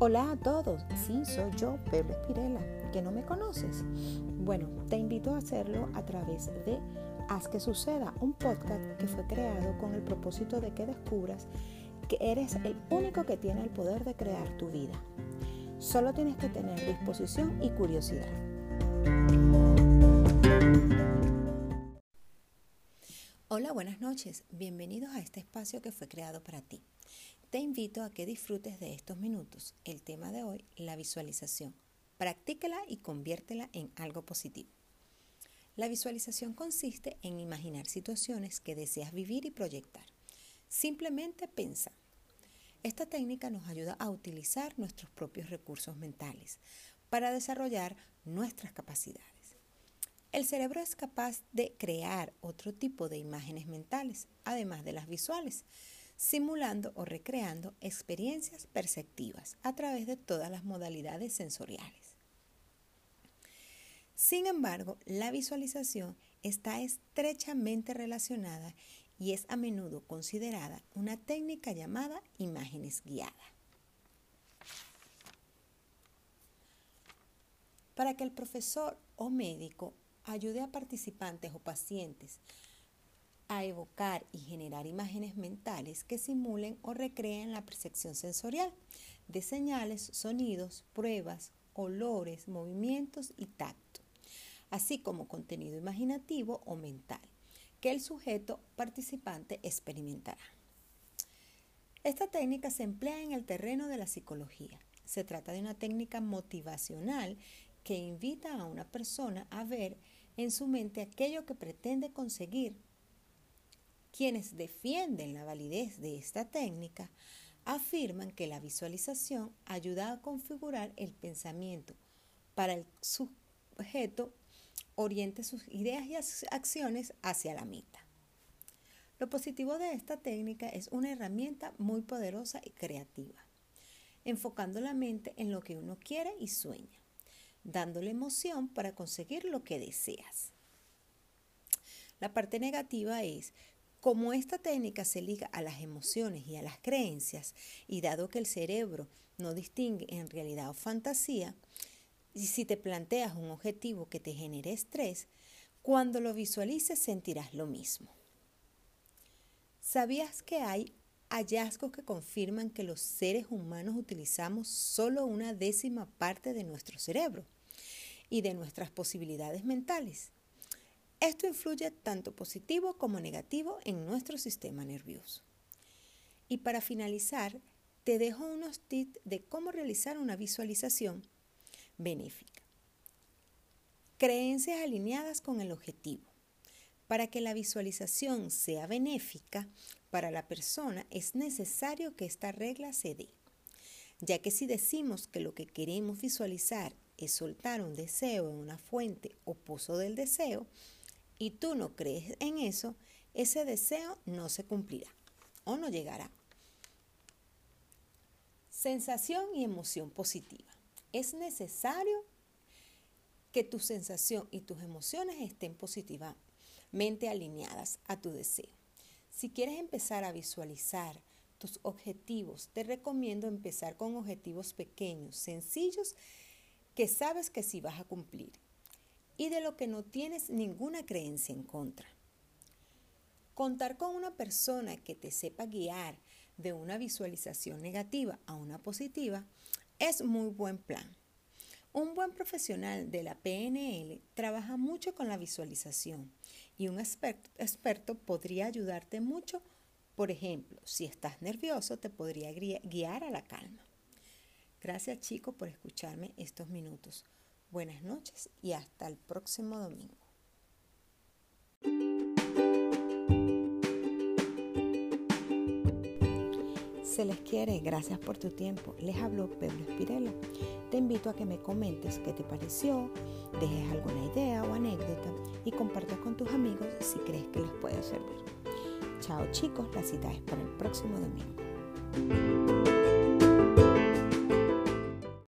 Hola a todos, sí, soy yo, Pedro Espirela, que no me conoces. Bueno, te invito a hacerlo a través de Haz que suceda, un podcast que fue creado con el propósito de que descubras que eres el único que tiene el poder de crear tu vida. Solo tienes que tener disposición y curiosidad. Hola, buenas noches. Bienvenidos a este espacio que fue creado para ti. Te invito a que disfrutes de estos minutos. El tema de hoy, la visualización. Practícala y conviértela en algo positivo. La visualización consiste en imaginar situaciones que deseas vivir y proyectar. Simplemente pensa. Esta técnica nos ayuda a utilizar nuestros propios recursos mentales para desarrollar nuestras capacidades. El cerebro es capaz de crear otro tipo de imágenes mentales, además de las visuales simulando o recreando experiencias perceptivas a través de todas las modalidades sensoriales. Sin embargo, la visualización está estrechamente relacionada y es a menudo considerada una técnica llamada imágenes guiadas. Para que el profesor o médico ayude a participantes o pacientes a evocar y generar imágenes mentales que simulen o recreen la percepción sensorial de señales, sonidos, pruebas, olores, movimientos y tacto, así como contenido imaginativo o mental que el sujeto participante experimentará. Esta técnica se emplea en el terreno de la psicología. Se trata de una técnica motivacional que invita a una persona a ver en su mente aquello que pretende conseguir quienes defienden la validez de esta técnica afirman que la visualización ayuda a configurar el pensamiento para el sujeto oriente sus ideas y acciones hacia la meta. Lo positivo de esta técnica es una herramienta muy poderosa y creativa, enfocando la mente en lo que uno quiere y sueña, dándole emoción para conseguir lo que deseas. La parte negativa es como esta técnica se liga a las emociones y a las creencias, y dado que el cerebro no distingue en realidad o fantasía, y si te planteas un objetivo que te genere estrés, cuando lo visualices sentirás lo mismo. ¿Sabías que hay hallazgos que confirman que los seres humanos utilizamos solo una décima parte de nuestro cerebro y de nuestras posibilidades mentales? Esto influye tanto positivo como negativo en nuestro sistema nervioso. Y para finalizar, te dejo unos tips de cómo realizar una visualización benéfica. Creencias alineadas con el objetivo. Para que la visualización sea benéfica para la persona es necesario que esta regla se dé, ya que si decimos que lo que queremos visualizar es soltar un deseo en una fuente o pozo del deseo, y tú no crees en eso, ese deseo no se cumplirá o no llegará. Sensación y emoción positiva. Es necesario que tu sensación y tus emociones estén positivamente alineadas a tu deseo. Si quieres empezar a visualizar tus objetivos, te recomiendo empezar con objetivos pequeños, sencillos, que sabes que sí vas a cumplir y de lo que no tienes ninguna creencia en contra. Contar con una persona que te sepa guiar de una visualización negativa a una positiva es muy buen plan. Un buen profesional de la PNL trabaja mucho con la visualización y un experto, podría ayudarte mucho. Por ejemplo, si estás nervioso, te podría guiar a la calma. Gracias chicos por escucharme estos minutos. Buenas noches y hasta el próximo domingo. Se les quiere, gracias por tu tiempo. Les habló Pedro Espirela. Te invito a que me comentes qué te pareció, dejes alguna idea o anécdota y compartas con tus amigos si crees que les puede servir. Chao chicos, la cita es para el próximo domingo.